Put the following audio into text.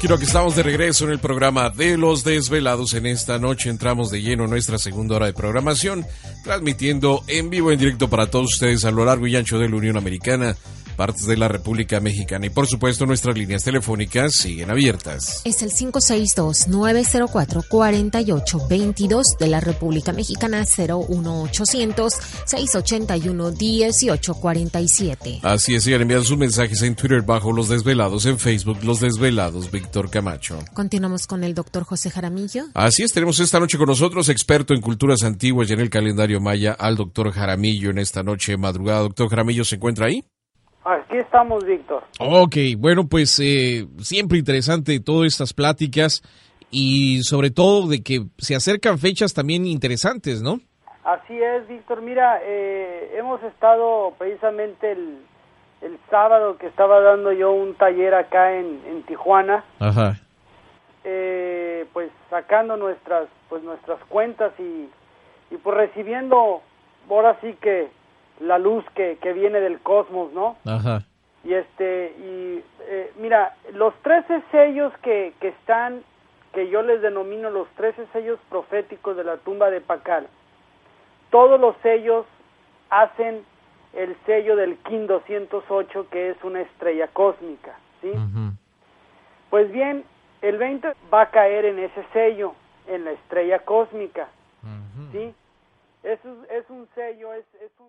Quiero que estamos de regreso en el programa de los desvelados. En esta noche entramos de lleno en nuestra segunda hora de programación, transmitiendo en vivo, en directo para todos ustedes a lo largo y ancho de la Unión Americana, partes de la República Mexicana y por supuesto nuestras líneas telefónicas siguen abiertas. Es el 562-904-4822 de la República Mexicana 01800-681-1847. Así es, sigan enviando sus mensajes en Twitter bajo Los Desvelados, en Facebook Los Desvelados, Víctor Camacho. Continuamos con el doctor José Jaramillo. Así es, tenemos esta noche con nosotros, experto en culturas antiguas y en el calendario maya, al doctor Jaramillo en esta noche madrugada. Doctor Jaramillo, ¿se encuentra ahí? Aquí estamos, Víctor. Ok, bueno, pues eh, siempre interesante todas estas pláticas y sobre todo de que se acercan fechas también interesantes, ¿no? Así es, Víctor. Mira, eh, hemos estado precisamente el, el sábado que estaba dando yo un taller acá en, en Tijuana, Ajá. eh, pues sacando nuestras pues nuestras cuentas y, y pues recibiendo ahora sí que la luz que, que viene del cosmos, ¿no? Ajá. Y este, y eh, mira, los 13 sellos que, que están, que yo les denomino los 13 sellos proféticos de la tumba de Pacal, todos los sellos hacen el sello del King 208, que es una estrella cósmica, ¿sí? Pues bien, el 20 va a caer en ese sello, en la estrella cósmica, ¿sí? Es, un- es un sello, es, es un...